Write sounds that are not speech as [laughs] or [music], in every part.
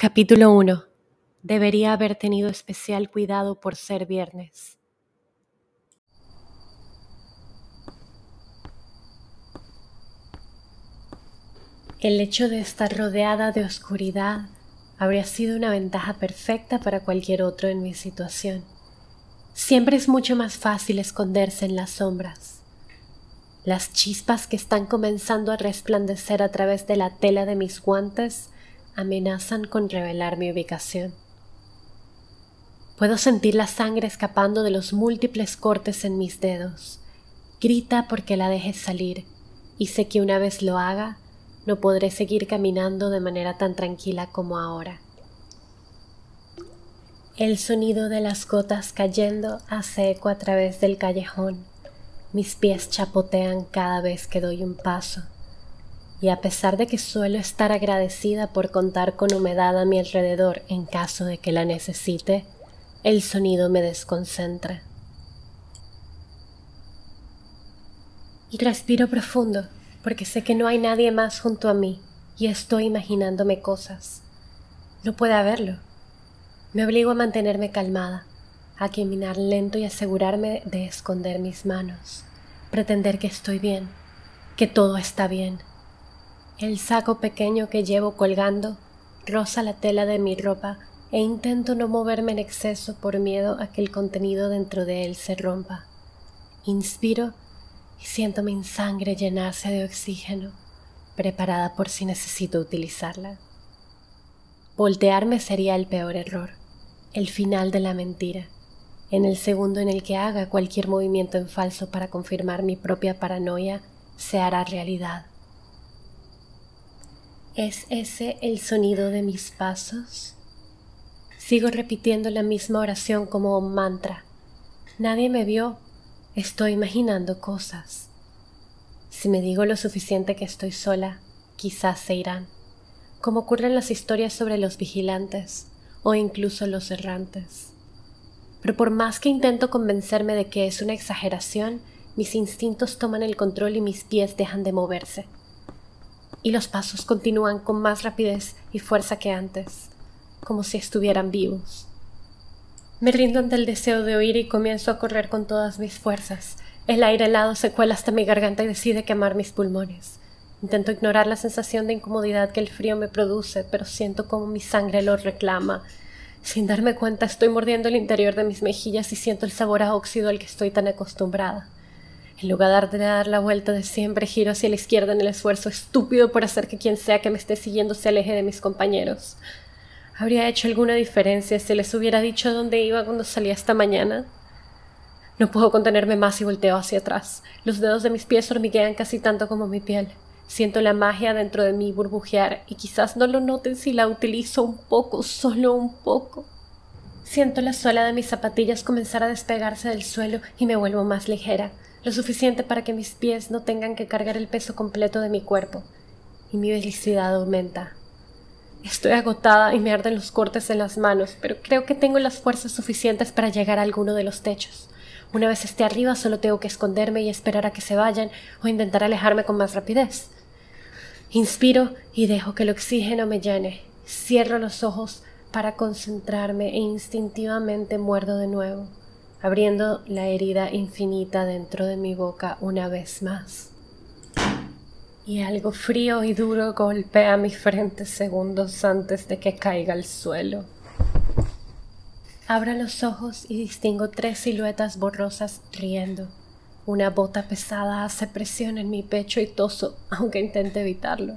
Capítulo 1. Debería haber tenido especial cuidado por ser viernes. El hecho de estar rodeada de oscuridad habría sido una ventaja perfecta para cualquier otro en mi situación. Siempre es mucho más fácil esconderse en las sombras. Las chispas que están comenzando a resplandecer a través de la tela de mis guantes amenazan con revelar mi ubicación. Puedo sentir la sangre escapando de los múltiples cortes en mis dedos. Grita porque la deje salir, y sé que una vez lo haga, no podré seguir caminando de manera tan tranquila como ahora. El sonido de las gotas cayendo hace eco a través del callejón. Mis pies chapotean cada vez que doy un paso y a pesar de que suelo estar agradecida por contar con humedad a mi alrededor en caso de que la necesite, el sonido me desconcentra. Y respiro profundo porque sé que no hay nadie más junto a mí y estoy imaginándome cosas. No puede haberlo. Me obligo a mantenerme calmada, a caminar lento y asegurarme de esconder mis manos, pretender que estoy bien, que todo está bien el saco pequeño que llevo colgando roza la tela de mi ropa e intento no moverme en exceso por miedo a que el contenido dentro de él se rompa. Inspiro y siento mi sangre llenarse de oxígeno, preparada por si necesito utilizarla. Voltearme sería el peor error, el final de la mentira, en el segundo en el que haga cualquier movimiento en falso para confirmar mi propia paranoia, se hará realidad. ¿Es ese el sonido de mis pasos? Sigo repitiendo la misma oración como un mantra. Nadie me vio. Estoy imaginando cosas. Si me digo lo suficiente que estoy sola, quizás se irán, como ocurre en las historias sobre los vigilantes o incluso los errantes. Pero por más que intento convencerme de que es una exageración, mis instintos toman el control y mis pies dejan de moverse y los pasos continúan con más rapidez y fuerza que antes, como si estuvieran vivos. Me rindo ante el deseo de oír y comienzo a correr con todas mis fuerzas. El aire helado se cuela hasta mi garganta y decide quemar mis pulmones. Intento ignorar la sensación de incomodidad que el frío me produce, pero siento como mi sangre lo reclama. Sin darme cuenta estoy mordiendo el interior de mis mejillas y siento el sabor a óxido al que estoy tan acostumbrada. En lugar de dar la vuelta de siempre, giro hacia la izquierda en el esfuerzo estúpido por hacer que quien sea que me esté siguiendo se aleje de mis compañeros. ¿Habría hecho alguna diferencia si les hubiera dicho dónde iba cuando salía esta mañana? No puedo contenerme más y volteo hacia atrás. Los dedos de mis pies hormiguean casi tanto como mi piel. Siento la magia dentro de mí burbujear y quizás no lo noten si la utilizo un poco, solo un poco. Siento la suela de mis zapatillas comenzar a despegarse del suelo y me vuelvo más ligera lo suficiente para que mis pies no tengan que cargar el peso completo de mi cuerpo, y mi felicidad aumenta. Estoy agotada y me arden los cortes en las manos, pero creo que tengo las fuerzas suficientes para llegar a alguno de los techos. Una vez esté arriba solo tengo que esconderme y esperar a que se vayan o intentar alejarme con más rapidez. Inspiro y dejo que el oxígeno me llene. Cierro los ojos para concentrarme e instintivamente muerdo de nuevo abriendo la herida infinita dentro de mi boca una vez más. Y algo frío y duro golpea mi frente segundos antes de que caiga al suelo. Abro los ojos y distingo tres siluetas borrosas riendo. Una bota pesada hace presión en mi pecho y toso, aunque intente evitarlo.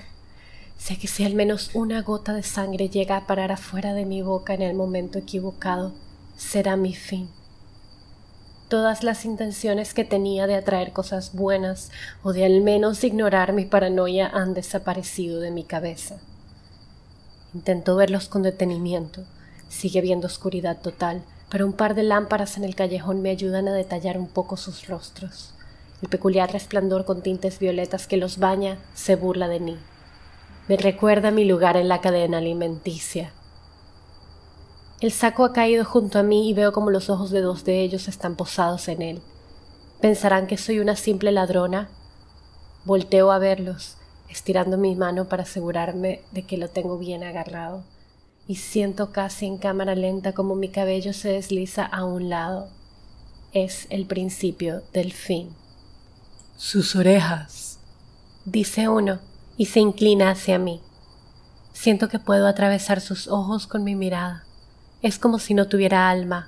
Sé que si al menos una gota de sangre llega a parar afuera de mi boca en el momento equivocado, será mi fin todas las intenciones que tenía de atraer cosas buenas o de al menos ignorar mi paranoia han desaparecido de mi cabeza. Intento verlos con detenimiento. Sigue viendo oscuridad total, pero un par de lámparas en el callejón me ayudan a detallar un poco sus rostros. El peculiar resplandor con tintes violetas que los baña se burla de mí. Me recuerda mi lugar en la cadena alimenticia, el saco ha caído junto a mí y veo como los ojos de dos de ellos están posados en él. ¿Pensarán que soy una simple ladrona? Volteo a verlos, estirando mi mano para asegurarme de que lo tengo bien agarrado, y siento casi en cámara lenta como mi cabello se desliza a un lado. Es el principio del fin. Sus orejas, dice uno, y se inclina hacia mí. Siento que puedo atravesar sus ojos con mi mirada. Es como si no tuviera alma.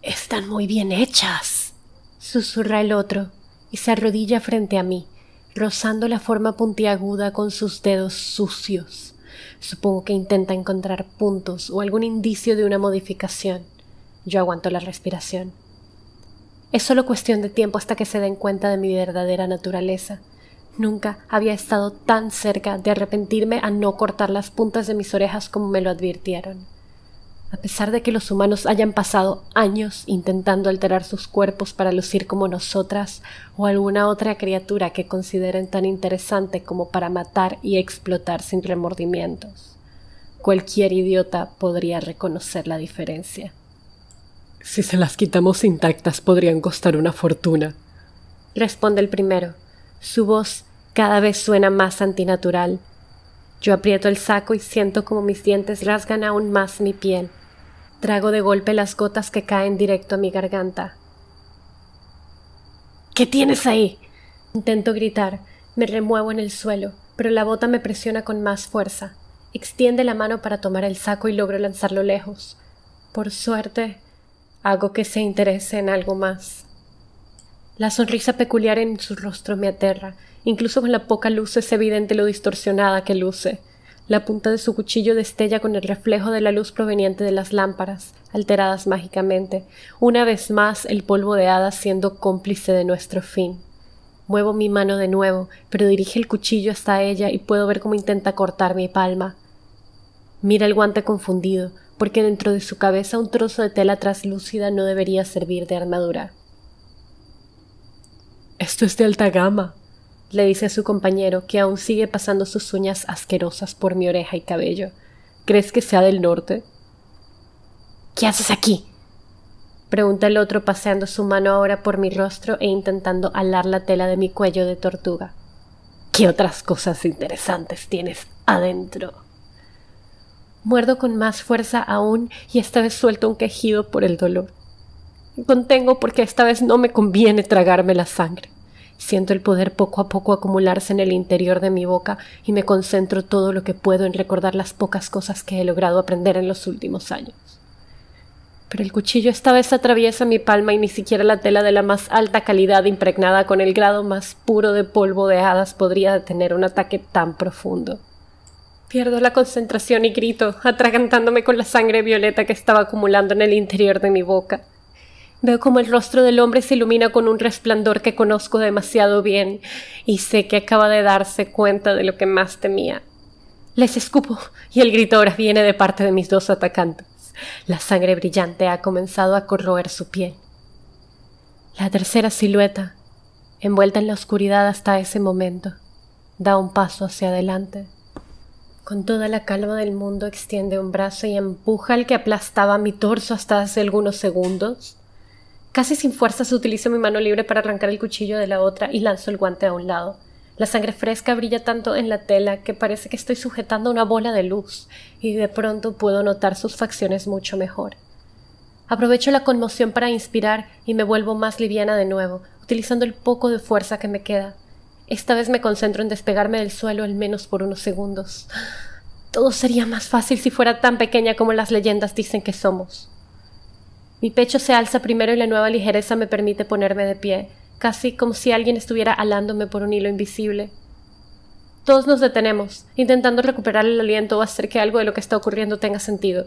Están muy bien hechas, susurra el otro, y se arrodilla frente a mí, rozando la forma puntiaguda con sus dedos sucios. Supongo que intenta encontrar puntos o algún indicio de una modificación. Yo aguanto la respiración. Es solo cuestión de tiempo hasta que se den cuenta de mi verdadera naturaleza. Nunca había estado tan cerca de arrepentirme a no cortar las puntas de mis orejas como me lo advirtieron. A pesar de que los humanos hayan pasado años intentando alterar sus cuerpos para lucir como nosotras o alguna otra criatura que consideren tan interesante como para matar y explotar sin remordimientos, cualquier idiota podría reconocer la diferencia. Si se las quitamos intactas podrían costar una fortuna, responde el primero. Su voz cada vez suena más antinatural. Yo aprieto el saco y siento como mis dientes rasgan aún más mi piel. Trago de golpe las gotas que caen directo a mi garganta. ¿Qué tienes ahí? Intento gritar, me remuevo en el suelo, pero la bota me presiona con más fuerza. Extiende la mano para tomar el saco y logro lanzarlo lejos. Por suerte, hago que se interese en algo más. La sonrisa peculiar en su rostro me aterra. Incluso con la poca luz es evidente lo distorsionada que luce. La punta de su cuchillo destella con el reflejo de la luz proveniente de las lámparas, alteradas mágicamente, una vez más el polvo de hadas siendo cómplice de nuestro fin. Muevo mi mano de nuevo, pero dirige el cuchillo hasta ella y puedo ver cómo intenta cortar mi palma. Mira el guante confundido, porque dentro de su cabeza un trozo de tela traslúcida no debería servir de armadura. Esto es de alta gama, le dice a su compañero, que aún sigue pasando sus uñas asquerosas por mi oreja y cabello. ¿Crees que sea del norte? ¿Qué haces aquí? pregunta el otro paseando su mano ahora por mi rostro e intentando alar la tela de mi cuello de tortuga. ¿Qué otras cosas interesantes tienes adentro? Muerdo con más fuerza aún y esta vez suelto un quejido por el dolor. Contengo porque esta vez no me conviene tragarme la sangre. Siento el poder poco a poco acumularse en el interior de mi boca y me concentro todo lo que puedo en recordar las pocas cosas que he logrado aprender en los últimos años. Pero el cuchillo esta vez atraviesa mi palma y ni siquiera la tela de la más alta calidad impregnada con el grado más puro de polvo de hadas podría detener un ataque tan profundo. Pierdo la concentración y grito, atragantándome con la sangre violeta que estaba acumulando en el interior de mi boca. Veo como el rostro del hombre se ilumina con un resplandor que conozco demasiado bien y sé que acaba de darse cuenta de lo que más temía. Les escupo y el grito ahora viene de parte de mis dos atacantes. La sangre brillante ha comenzado a corroer su piel. La tercera silueta, envuelta en la oscuridad hasta ese momento, da un paso hacia adelante. Con toda la calma del mundo extiende un brazo y empuja al que aplastaba mi torso hasta hace algunos segundos Casi sin fuerzas utilizo mi mano libre para arrancar el cuchillo de la otra y lanzo el guante a un lado. La sangre fresca brilla tanto en la tela que parece que estoy sujetando una bola de luz, y de pronto puedo notar sus facciones mucho mejor. Aprovecho la conmoción para inspirar y me vuelvo más liviana de nuevo, utilizando el poco de fuerza que me queda. Esta vez me concentro en despegarme del suelo al menos por unos segundos. Todo sería más fácil si fuera tan pequeña como las leyendas dicen que somos. Mi pecho se alza primero y la nueva ligereza me permite ponerme de pie, casi como si alguien estuviera alándome por un hilo invisible. Todos nos detenemos, intentando recuperar el aliento o hacer que algo de lo que está ocurriendo tenga sentido.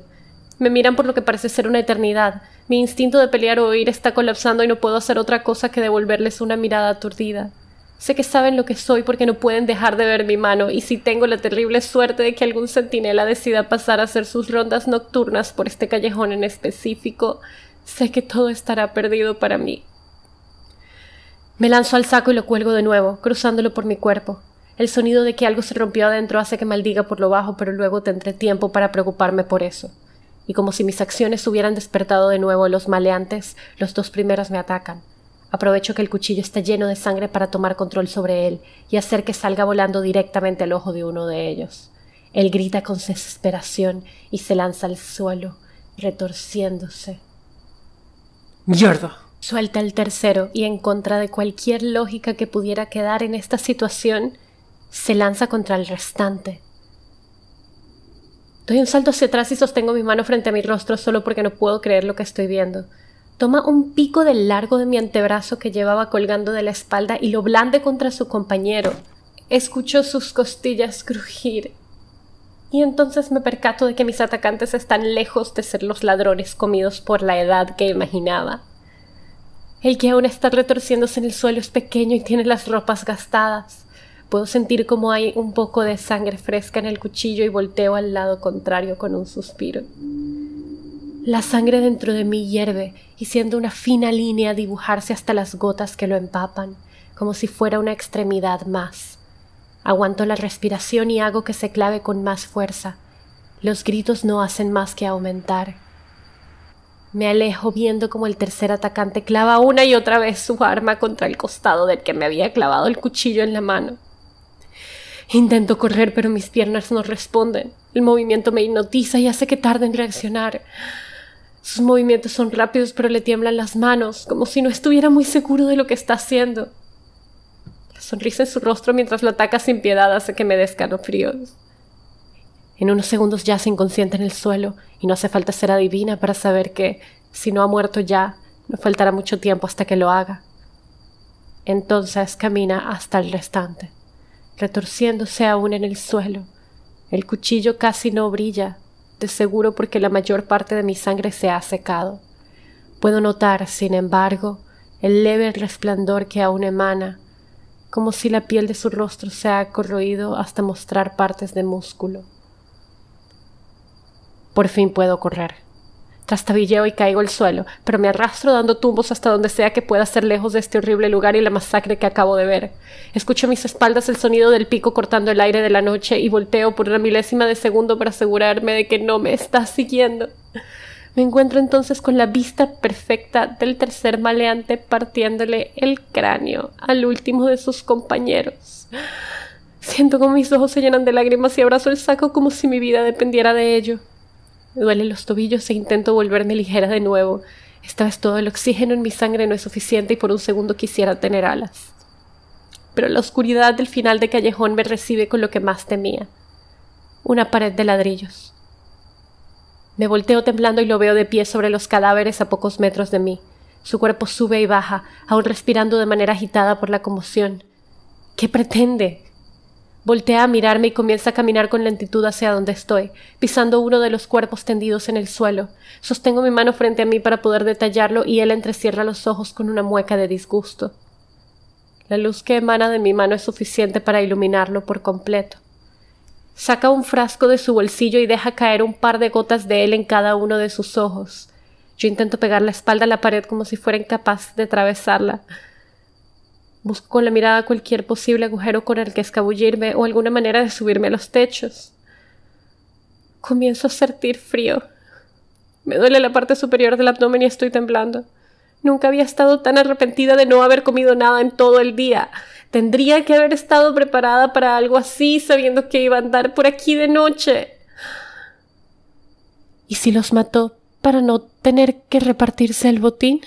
Me miran por lo que parece ser una eternidad. Mi instinto de pelear o huir está colapsando y no puedo hacer otra cosa que devolverles una mirada aturdida. Sé que saben lo que soy porque no pueden dejar de ver mi mano, y si tengo la terrible suerte de que algún centinela decida pasar a hacer sus rondas nocturnas por este callejón en específico, Sé que todo estará perdido para mí. Me lanzo al saco y lo cuelgo de nuevo, cruzándolo por mi cuerpo. El sonido de que algo se rompió adentro hace que maldiga por lo bajo, pero luego tendré tiempo para preocuparme por eso. Y como si mis acciones hubieran despertado de nuevo a los maleantes, los dos primeros me atacan. Aprovecho que el cuchillo está lleno de sangre para tomar control sobre él y hacer que salga volando directamente al ojo de uno de ellos. Él grita con desesperación y se lanza al suelo, retorciéndose. Suelta el tercero y en contra de cualquier lógica que pudiera quedar en esta situación, se lanza contra el restante. Doy un salto hacia atrás y sostengo mi mano frente a mi rostro solo porque no puedo creer lo que estoy viendo. Toma un pico del largo de mi antebrazo que llevaba colgando de la espalda y lo blande contra su compañero. Escucho sus costillas crujir. Y entonces me percato de que mis atacantes están lejos de ser los ladrones comidos por la edad que imaginaba. El que aún está retorciéndose en el suelo es pequeño y tiene las ropas gastadas. Puedo sentir como hay un poco de sangre fresca en el cuchillo y volteo al lado contrario con un suspiro. La sangre dentro de mí hierve y siendo una fina línea dibujarse hasta las gotas que lo empapan, como si fuera una extremidad más. Aguanto la respiración y hago que se clave con más fuerza. Los gritos no hacen más que aumentar. Me alejo viendo como el tercer atacante clava una y otra vez su arma contra el costado del que me había clavado el cuchillo en la mano. Intento correr, pero mis piernas no responden. El movimiento me hipnotiza y hace que tarde en reaccionar. Sus movimientos son rápidos, pero le tiemblan las manos, como si no estuviera muy seguro de lo que está haciendo. Sonrisa en su rostro mientras lo ataca sin piedad hace que me dé escalofríos. En unos segundos yace inconsciente en el suelo, y no hace falta ser adivina para saber que, si no ha muerto ya, no faltará mucho tiempo hasta que lo haga. Entonces camina hasta el restante retorciéndose aún en el suelo. El cuchillo casi no brilla, de seguro porque la mayor parte de mi sangre se ha secado. Puedo notar, sin embargo, el leve resplandor que aún emana, como si la piel de su rostro se ha corroído hasta mostrar partes de músculo. Por fin puedo correr. Trastabilleo y caigo al suelo, pero me arrastro dando tumbos hasta donde sea que pueda ser lejos de este horrible lugar y la masacre que acabo de ver. Escucho a mis espaldas el sonido del pico cortando el aire de la noche y volteo por una milésima de segundo para asegurarme de que no me está siguiendo. Me encuentro entonces con la vista perfecta del tercer maleante partiéndole el cráneo al último de sus compañeros. Siento como mis ojos se llenan de lágrimas y abrazo el saco como si mi vida dependiera de ello. Me duelen los tobillos e intento volverme ligera de nuevo. Esta vez todo el oxígeno en mi sangre no es suficiente y por un segundo quisiera tener alas. Pero la oscuridad del final de callejón me recibe con lo que más temía. Una pared de ladrillos. Me volteo temblando y lo veo de pie sobre los cadáveres a pocos metros de mí. Su cuerpo sube y baja, aún respirando de manera agitada por la conmoción. ¿Qué pretende? Voltea a mirarme y comienza a caminar con lentitud hacia donde estoy, pisando uno de los cuerpos tendidos en el suelo. Sostengo mi mano frente a mí para poder detallarlo y él entrecierra los ojos con una mueca de disgusto. La luz que emana de mi mano es suficiente para iluminarlo por completo. Saca un frasco de su bolsillo y deja caer un par de gotas de él en cada uno de sus ojos. Yo intento pegar la espalda a la pared como si fuera incapaz de atravesarla. Busco con la mirada cualquier posible agujero con el que escabullirme o alguna manera de subirme a los techos. Comienzo a sentir frío. Me duele la parte superior del abdomen y estoy temblando. Nunca había estado tan arrepentida de no haber comido nada en todo el día. Tendría que haber estado preparada para algo así, sabiendo que iba a andar por aquí de noche. ¿Y si los mató para no tener que repartirse el botín?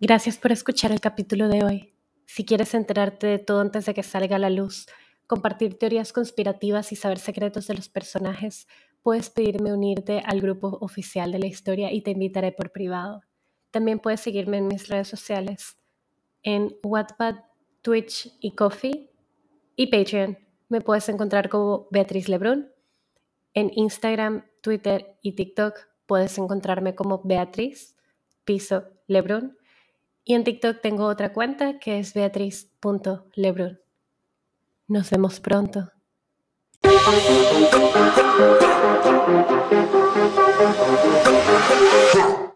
Gracias por escuchar el capítulo de hoy. Si quieres enterarte de todo antes de que salga a la luz, compartir teorías conspirativas y saber secretos de los personajes, puedes pedirme unirte al grupo oficial de la historia y te invitaré por privado. También puedes seguirme en mis redes sociales, en Wattpad, Twitch y Coffee y Patreon. Me puedes encontrar como Beatriz Lebrun. En Instagram, Twitter y TikTok puedes encontrarme como Beatriz Piso Lebrun y en TikTok tengo otra cuenta que es beatriz.lebrun. Nos vemos pronto. [laughs]